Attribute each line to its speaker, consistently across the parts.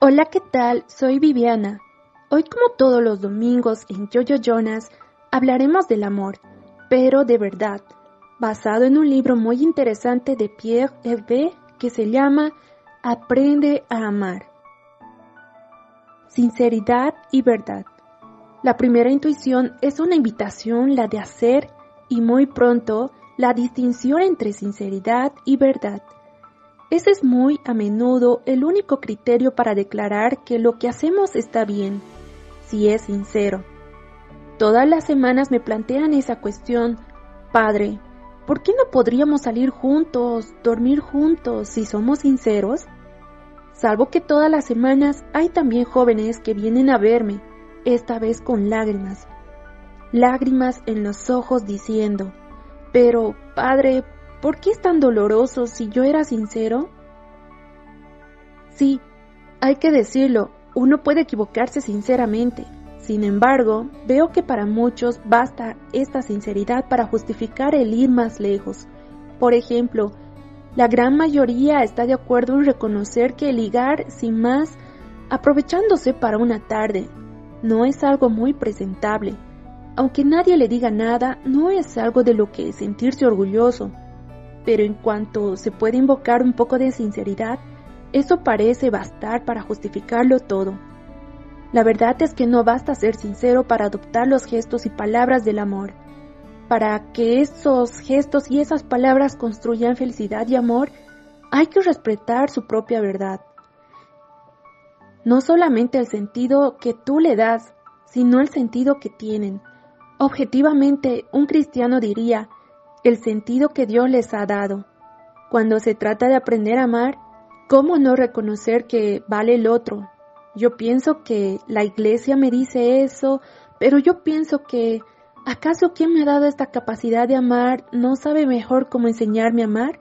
Speaker 1: Hola, ¿qué tal? Soy Viviana. Hoy, como todos los domingos en Jojo Jonas, hablaremos del amor, pero de verdad, basado en un libro muy interesante de Pierre Hervé que se llama Aprende a amar. Sinceridad y verdad. La primera intuición es una invitación, la de hacer, y muy pronto la distinción entre sinceridad y verdad. Ese es muy a menudo el único criterio para declarar que lo que hacemos está bien, si es sincero. Todas las semanas me plantean esa cuestión, Padre, ¿por qué no podríamos salir juntos, dormir juntos, si somos sinceros? Salvo que todas las semanas hay también jóvenes que vienen a verme, esta vez con lágrimas. Lágrimas en los ojos diciendo, pero, Padre, ¿Por qué es tan doloroso si yo era sincero? Sí, hay que decirlo, uno puede equivocarse sinceramente. Sin embargo, veo que para muchos basta esta sinceridad para justificar el ir más lejos. Por ejemplo, la gran mayoría está de acuerdo en reconocer que ligar sin más, aprovechándose para una tarde, no es algo muy presentable. Aunque nadie le diga nada, no es algo de lo que sentirse orgulloso pero en cuanto se puede invocar un poco de sinceridad, eso parece bastar para justificarlo todo. La verdad es que no basta ser sincero para adoptar los gestos y palabras del amor. Para que esos gestos y esas palabras construyan felicidad y amor, hay que respetar su propia verdad. No solamente el sentido que tú le das, sino el sentido que tienen. Objetivamente, un cristiano diría, el sentido que Dios les ha dado. Cuando se trata de aprender a amar, ¿cómo no reconocer que vale el otro? Yo pienso que la iglesia me dice eso, pero yo pienso que ¿acaso quien me ha dado esta capacidad de amar no sabe mejor cómo enseñarme a amar?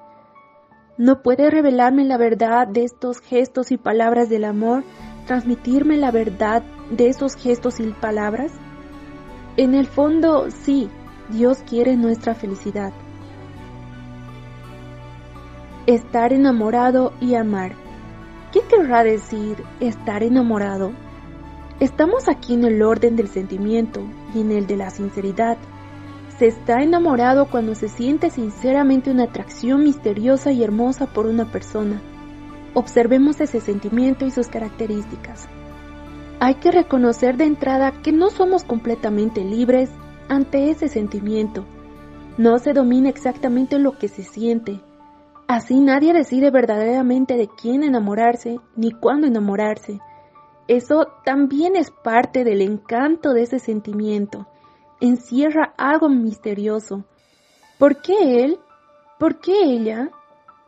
Speaker 1: ¿No puede revelarme la verdad de estos gestos y palabras del amor, transmitirme la verdad de esos gestos y palabras? En el fondo, sí, Dios quiere nuestra felicidad. Estar enamorado y amar. ¿Qué querrá decir estar enamorado? Estamos aquí en el orden del sentimiento y en el de la sinceridad. Se está enamorado cuando se siente sinceramente una atracción misteriosa y hermosa por una persona. Observemos ese sentimiento y sus características. Hay que reconocer de entrada que no somos completamente libres ante ese sentimiento. No se domina exactamente lo que se siente. Así nadie decide verdaderamente de quién enamorarse ni cuándo enamorarse. Eso también es parte del encanto de ese sentimiento. Encierra algo misterioso. ¿Por qué él? ¿Por qué ella?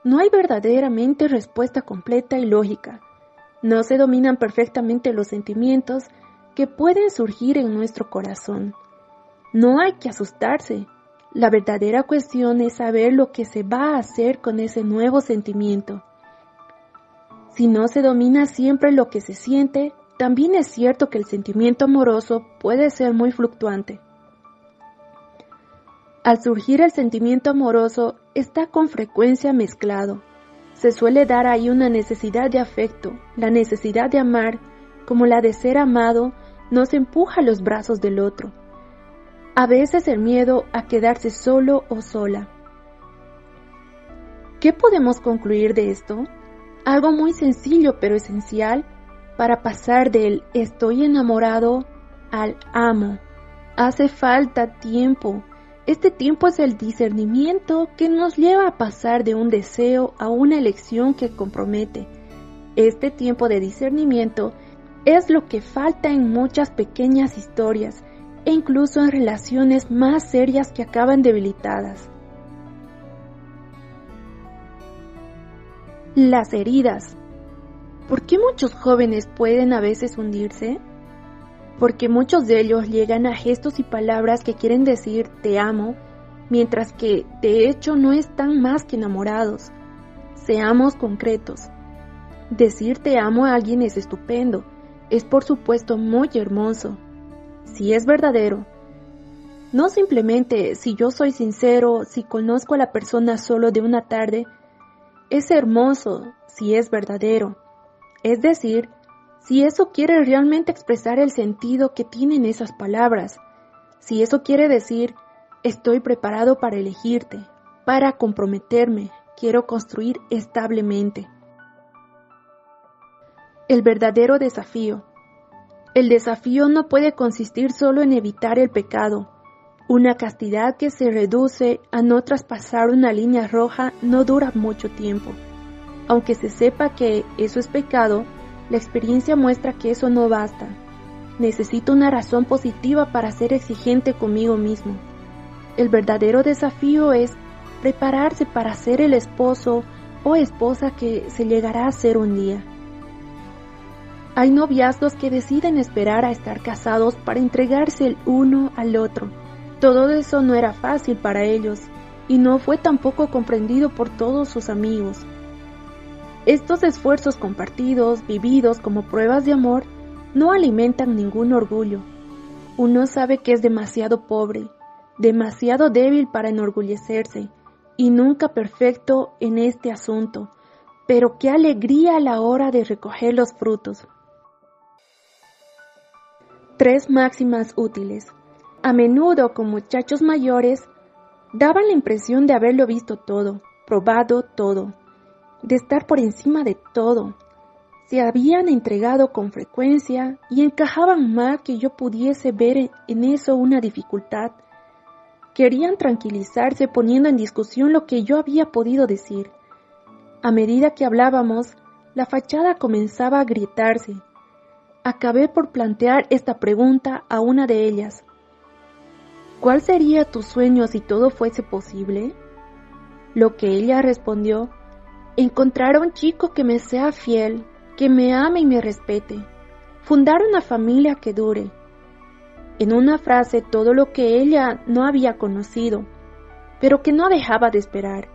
Speaker 1: No hay verdaderamente respuesta completa y lógica. No se dominan perfectamente los sentimientos que pueden surgir en nuestro corazón. No hay que asustarse. La verdadera cuestión es saber lo que se va a hacer con ese nuevo sentimiento. Si no se domina siempre lo que se siente, también es cierto que el sentimiento amoroso puede ser muy fluctuante. Al surgir el sentimiento amoroso está con frecuencia mezclado. Se suele dar ahí una necesidad de afecto, la necesidad de amar, como la de ser amado, nos empuja a los brazos del otro a veces el miedo a quedarse solo o sola. ¿Qué podemos concluir de esto? Algo muy sencillo pero esencial para pasar del estoy enamorado al amo. Hace falta tiempo. Este tiempo es el discernimiento que nos lleva a pasar de un deseo a una elección que compromete. Este tiempo de discernimiento es lo que falta en muchas pequeñas historias e incluso en relaciones más serias que acaban debilitadas. Las heridas. ¿Por qué muchos jóvenes pueden a veces hundirse? Porque muchos de ellos llegan a gestos y palabras que quieren decir te amo, mientras que de hecho no están más que enamorados. Seamos concretos. Decir te amo a alguien es estupendo, es por supuesto muy hermoso, si es verdadero. No simplemente si yo soy sincero, si conozco a la persona solo de una tarde, es hermoso si es verdadero. Es decir, si eso quiere realmente expresar el sentido que tienen esas palabras, si eso quiere decir, estoy preparado para elegirte, para comprometerme, quiero construir establemente. El verdadero desafío. El desafío no puede consistir solo en evitar el pecado. Una castidad que se reduce a no traspasar una línea roja no dura mucho tiempo. Aunque se sepa que eso es pecado, la experiencia muestra que eso no basta. Necesito una razón positiva para ser exigente conmigo mismo. El verdadero desafío es prepararse para ser el esposo o esposa que se llegará a ser un día. Hay noviazgos que deciden esperar a estar casados para entregarse el uno al otro. Todo eso no era fácil para ellos y no fue tampoco comprendido por todos sus amigos. Estos esfuerzos compartidos, vividos como pruebas de amor, no alimentan ningún orgullo. Uno sabe que es demasiado pobre, demasiado débil para enorgullecerse y nunca perfecto en este asunto, pero qué alegría a la hora de recoger los frutos. Tres máximas útiles. A menudo con muchachos mayores daban la impresión de haberlo visto todo, probado todo, de estar por encima de todo. Se habían entregado con frecuencia y encajaban mal que yo pudiese ver en eso una dificultad. Querían tranquilizarse poniendo en discusión lo que yo había podido decir. A medida que hablábamos, la fachada comenzaba a grietarse. Acabé por plantear esta pregunta a una de ellas. ¿Cuál sería tu sueño si todo fuese posible? Lo que ella respondió, encontrar a un chico que me sea fiel, que me ame y me respete, fundar una familia que dure, en una frase todo lo que ella no había conocido, pero que no dejaba de esperar.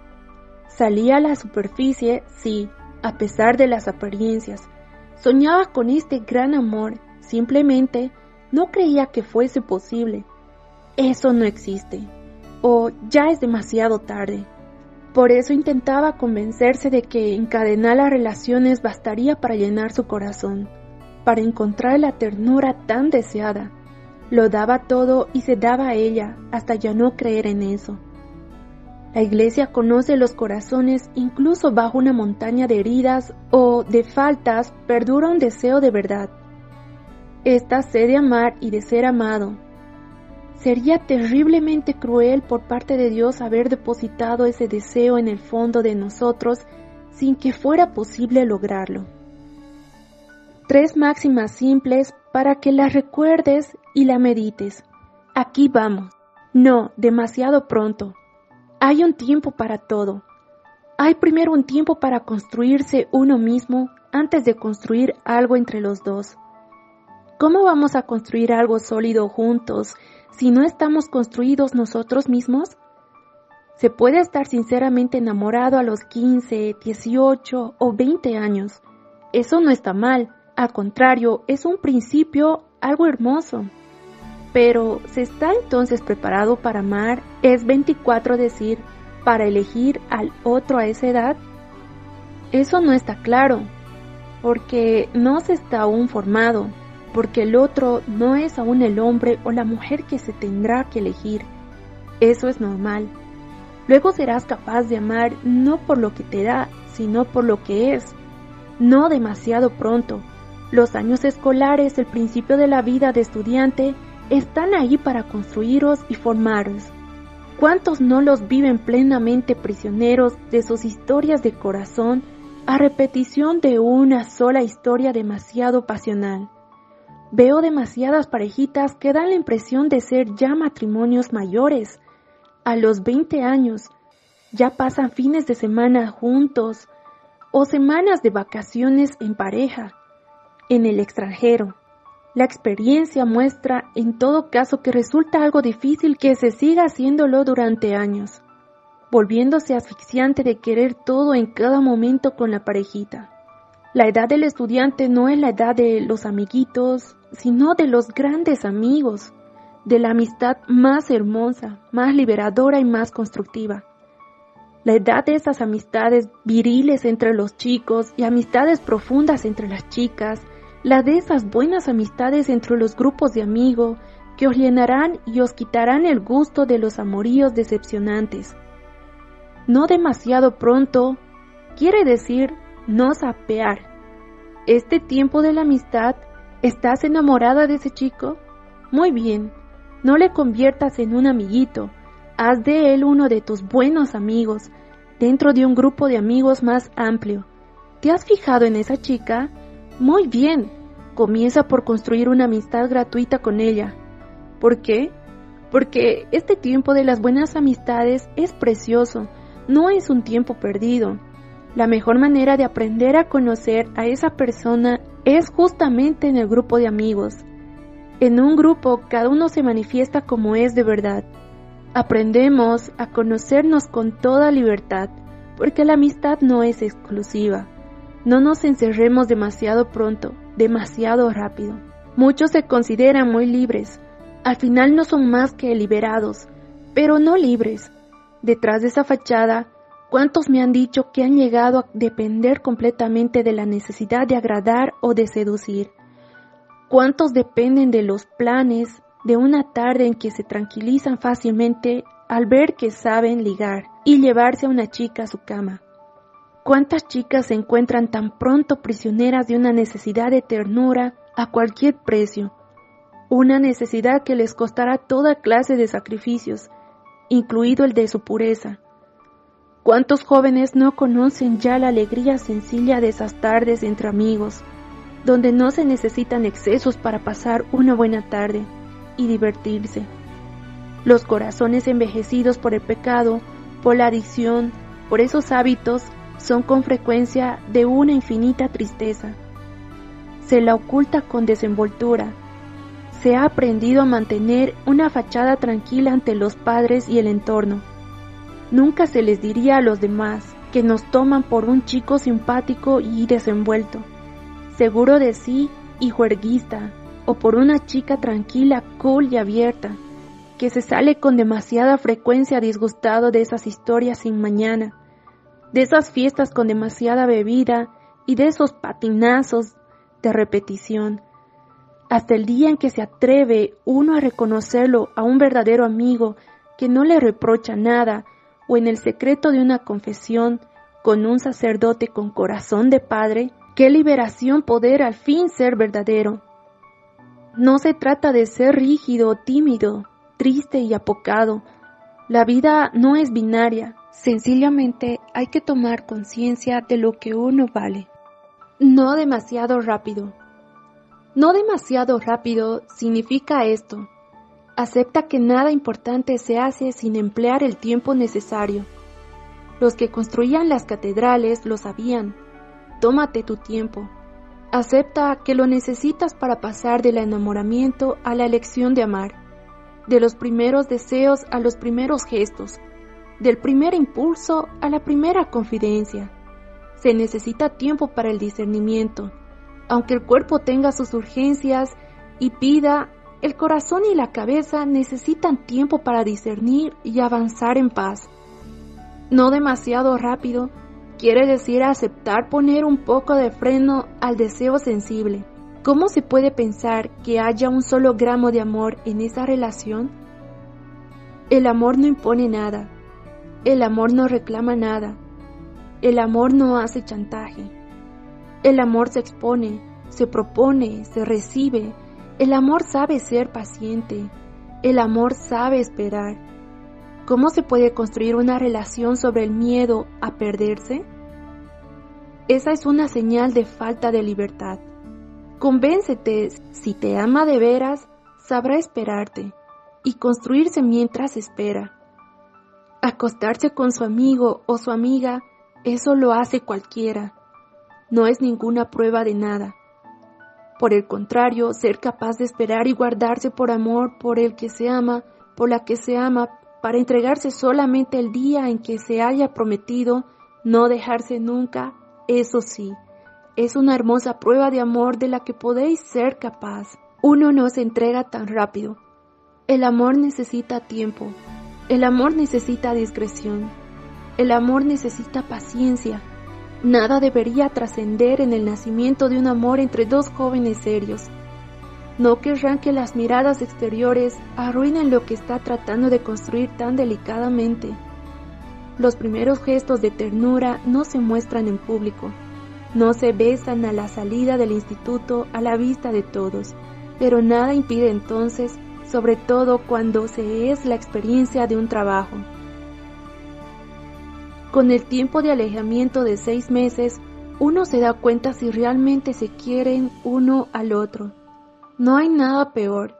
Speaker 1: Salía a la superficie, sí, a pesar de las apariencias. Soñaba con este gran amor, simplemente no creía que fuese posible. Eso no existe, o ya es demasiado tarde. Por eso intentaba convencerse de que encadenar las relaciones bastaría para llenar su corazón, para encontrar la ternura tan deseada lo daba todo y se daba a ella hasta ya no creer en eso. La iglesia conoce los corazones incluso bajo una montaña de heridas o de faltas perdura un deseo de verdad. Esta sed de amar y de ser amado. Sería terriblemente cruel por parte de Dios haber depositado ese deseo en el fondo de nosotros sin que fuera posible lograrlo. Tres máximas simples para que las recuerdes y la medites. Aquí vamos. No, demasiado pronto. Hay un tiempo para todo. Hay primero un tiempo para construirse uno mismo antes de construir algo entre los dos. ¿Cómo vamos a construir algo sólido juntos si no estamos construidos nosotros mismos? Se puede estar sinceramente enamorado a los 15, 18 o 20 años. Eso no está mal, al contrario, es un principio algo hermoso. Pero, ¿se está entonces preparado para amar? ¿Es 24 decir, para elegir al otro a esa edad? Eso no está claro, porque no se está aún formado, porque el otro no es aún el hombre o la mujer que se tendrá que elegir. Eso es normal. Luego serás capaz de amar no por lo que te da, sino por lo que es. No demasiado pronto, los años escolares, el principio de la vida de estudiante, están ahí para construiros y formaros. ¿Cuántos no los viven plenamente prisioneros de sus historias de corazón a repetición de una sola historia demasiado pasional? Veo demasiadas parejitas que dan la impresión de ser ya matrimonios mayores. A los 20 años ya pasan fines de semana juntos o semanas de vacaciones en pareja en el extranjero. La experiencia muestra en todo caso que resulta algo difícil que se siga haciéndolo durante años, volviéndose asfixiante de querer todo en cada momento con la parejita. La edad del estudiante no es la edad de los amiguitos, sino de los grandes amigos, de la amistad más hermosa, más liberadora y más constructiva. La edad de esas amistades viriles entre los chicos y amistades profundas entre las chicas, la de esas buenas amistades entre los grupos de amigos que os llenarán y os quitarán el gusto de los amoríos decepcionantes. No demasiado pronto quiere decir no sapear. Este tiempo de la amistad, ¿estás enamorada de ese chico? Muy bien, no le conviertas en un amiguito, haz de él uno de tus buenos amigos, dentro de un grupo de amigos más amplio. ¿Te has fijado en esa chica? Muy bien, comienza por construir una amistad gratuita con ella. ¿Por qué? Porque este tiempo de las buenas amistades es precioso, no es un tiempo perdido. La mejor manera de aprender a conocer a esa persona es justamente en el grupo de amigos. En un grupo cada uno se manifiesta como es de verdad. Aprendemos a conocernos con toda libertad, porque la amistad no es exclusiva. No nos encerremos demasiado pronto, demasiado rápido. Muchos se consideran muy libres. Al final no son más que liberados, pero no libres. Detrás de esa fachada, ¿cuántos me han dicho que han llegado a depender completamente de la necesidad de agradar o de seducir? ¿Cuántos dependen de los planes de una tarde en que se tranquilizan fácilmente al ver que saben ligar y llevarse a una chica a su cama? ¿Cuántas chicas se encuentran tan pronto prisioneras de una necesidad de ternura a cualquier precio? Una necesidad que les costará toda clase de sacrificios, incluido el de su pureza. ¿Cuántos jóvenes no conocen ya la alegría sencilla de esas tardes entre amigos, donde no se necesitan excesos para pasar una buena tarde y divertirse? Los corazones envejecidos por el pecado, por la adicción, por esos hábitos son con frecuencia de una infinita tristeza. Se la oculta con desenvoltura. Se ha aprendido a mantener una fachada tranquila ante los padres y el entorno. Nunca se les diría a los demás que nos toman por un chico simpático y desenvuelto, seguro de sí y juerguista, o por una chica tranquila, cool y abierta, que se sale con demasiada frecuencia disgustado de esas historias sin mañana de esas fiestas con demasiada bebida y de esos patinazos de repetición, hasta el día en que se atreve uno a reconocerlo a un verdadero amigo que no le reprocha nada, o en el secreto de una confesión con un sacerdote con corazón de padre, qué liberación poder al fin ser verdadero. No se trata de ser rígido, tímido, triste y apocado. La vida no es binaria, Sencillamente hay que tomar conciencia de lo que uno vale. No demasiado rápido. No demasiado rápido significa esto. Acepta que nada importante se hace sin emplear el tiempo necesario. Los que construían las catedrales lo sabían. Tómate tu tiempo. Acepta que lo necesitas para pasar del enamoramiento a la elección de amar, de los primeros deseos a los primeros gestos, del primer impulso a la primera confidencia. Se necesita tiempo para el discernimiento. Aunque el cuerpo tenga sus urgencias y pida, el corazón y la cabeza necesitan tiempo para discernir y avanzar en paz. No demasiado rápido quiere decir aceptar poner un poco de freno al deseo sensible. ¿Cómo se puede pensar que haya un solo gramo de amor en esa relación? El amor no impone nada, el amor no reclama nada. El amor no hace chantaje. El amor se expone, se propone, se recibe. El amor sabe ser paciente. El amor sabe esperar. ¿Cómo se puede construir una relación sobre el miedo a perderse? Esa es una señal de falta de libertad. Convéncete, si te ama de veras, sabrá esperarte y construirse mientras espera. Acostarse con su amigo o su amiga, eso lo hace cualquiera. No es ninguna prueba de nada. Por el contrario, ser capaz de esperar y guardarse por amor por el que se ama, por la que se ama, para entregarse solamente el día en que se haya prometido, no dejarse nunca, eso sí, es una hermosa prueba de amor de la que podéis ser capaz. Uno no se entrega tan rápido. El amor necesita tiempo, el amor necesita discreción. El amor necesita paciencia. Nada debería trascender en el nacimiento de un amor entre dos jóvenes serios. No querrán que las miradas exteriores arruinen lo que está tratando de construir tan delicadamente. Los primeros gestos de ternura no se muestran en público. No se besan a la salida del instituto a la vista de todos, pero nada impide entonces, sobre todo cuando se es la experiencia de un trabajo. Con el tiempo de alejamiento de seis meses, uno se da cuenta si realmente se quieren uno al otro. No hay nada peor.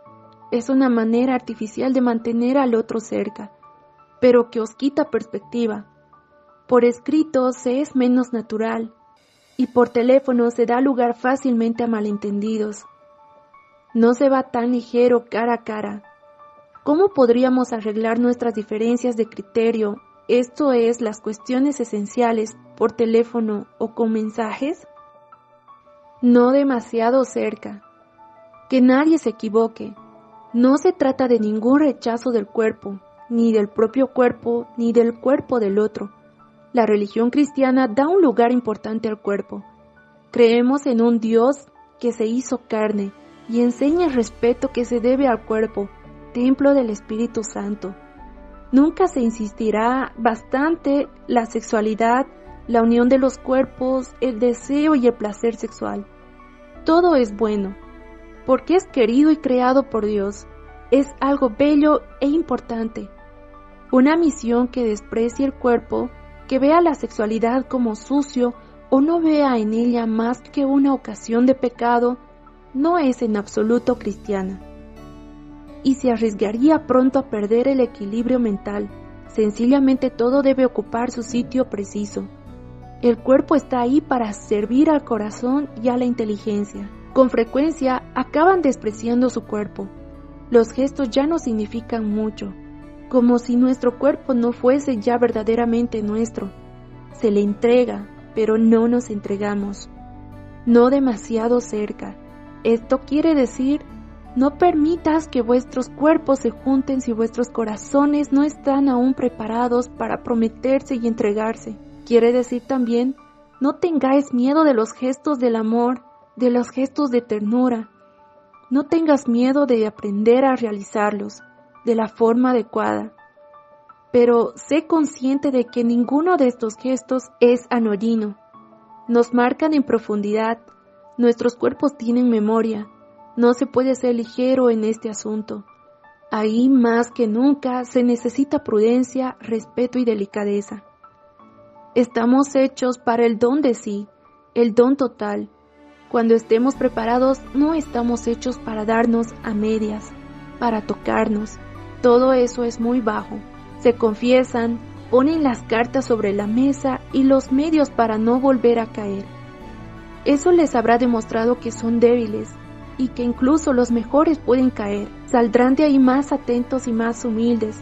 Speaker 1: Es una manera artificial de mantener al otro cerca, pero que os quita perspectiva. Por escrito se es menos natural, y por teléfono se da lugar fácilmente a malentendidos. No se va tan ligero cara a cara. ¿Cómo podríamos arreglar nuestras diferencias de criterio, esto es, las cuestiones esenciales, por teléfono o con mensajes? No demasiado cerca. Que nadie se equivoque. No se trata de ningún rechazo del cuerpo, ni del propio cuerpo, ni del cuerpo del otro la religión cristiana da un lugar importante al cuerpo. Creemos en un Dios que se hizo carne y enseña el respeto que se debe al cuerpo, templo del Espíritu Santo. Nunca se insistirá bastante la sexualidad, la unión de los cuerpos, el deseo y el placer sexual. Todo es bueno, porque es querido y creado por Dios. Es algo bello e importante. Una misión que desprecie el cuerpo que vea la sexualidad como sucio o no vea en ella más que una ocasión de pecado, no es en absoluto cristiana. Y se arriesgaría pronto a perder el equilibrio mental. Sencillamente todo debe ocupar su sitio preciso. El cuerpo está ahí para servir al corazón y a la inteligencia. Con frecuencia acaban despreciando su cuerpo. Los gestos ya no significan mucho como si nuestro cuerpo no fuese ya verdaderamente nuestro. Se le entrega, pero no nos entregamos. No demasiado cerca. Esto quiere decir, no permitas que vuestros cuerpos se junten si vuestros corazones no están aún preparados para prometerse y entregarse. Quiere decir también, no tengáis miedo de los gestos del amor, de los gestos de ternura. No tengas miedo de aprender a realizarlos de la forma adecuada. Pero sé consciente de que ninguno de estos gestos es anodino. Nos marcan en profundidad. Nuestros cuerpos tienen memoria. No se puede ser ligero en este asunto. Ahí más que nunca se necesita prudencia, respeto y delicadeza. Estamos hechos para el don de sí, el don total. Cuando estemos preparados, no estamos hechos para darnos a medias, para tocarnos, todo eso es muy bajo. Se confiesan, ponen las cartas sobre la mesa y los medios para no volver a caer. Eso les habrá demostrado que son débiles y que incluso los mejores pueden caer. Saldrán de ahí más atentos y más humildes,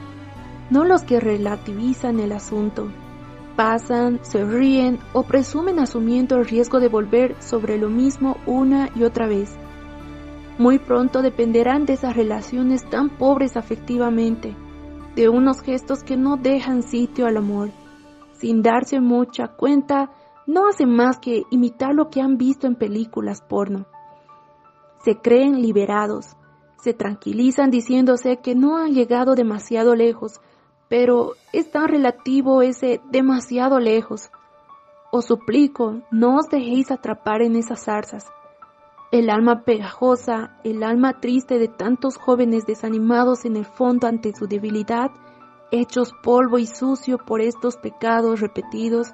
Speaker 1: no los que relativizan el asunto. Pasan, se ríen o presumen asumiendo el riesgo de volver sobre lo mismo una y otra vez. Muy pronto dependerán de esas relaciones tan pobres afectivamente, de unos gestos que no dejan sitio al amor. Sin darse mucha cuenta, no hacen más que imitar lo que han visto en películas porno. Se creen liberados, se tranquilizan diciéndose que no han llegado demasiado lejos, pero es tan relativo ese demasiado lejos. Os suplico, no os dejéis atrapar en esas zarzas el alma pegajosa, el alma triste de tantos jóvenes desanimados en el fondo ante su debilidad, hechos polvo y sucio por estos pecados repetidos,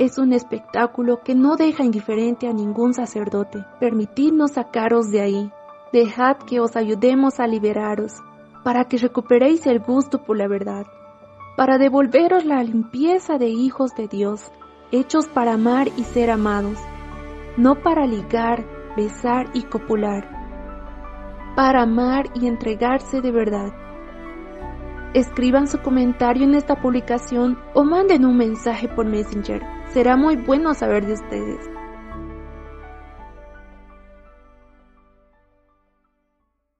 Speaker 1: es un espectáculo que no deja indiferente a ningún sacerdote. Permitidnos sacaros de ahí. Dejad que os ayudemos a liberaros, para que recuperéis el gusto por la verdad, para devolveros la limpieza de hijos de Dios, hechos para amar y ser amados, no para ligar, besar y copular, para amar y entregarse de verdad. Escriban su comentario en esta publicación o manden un mensaje por Messenger. Será muy bueno saber de ustedes.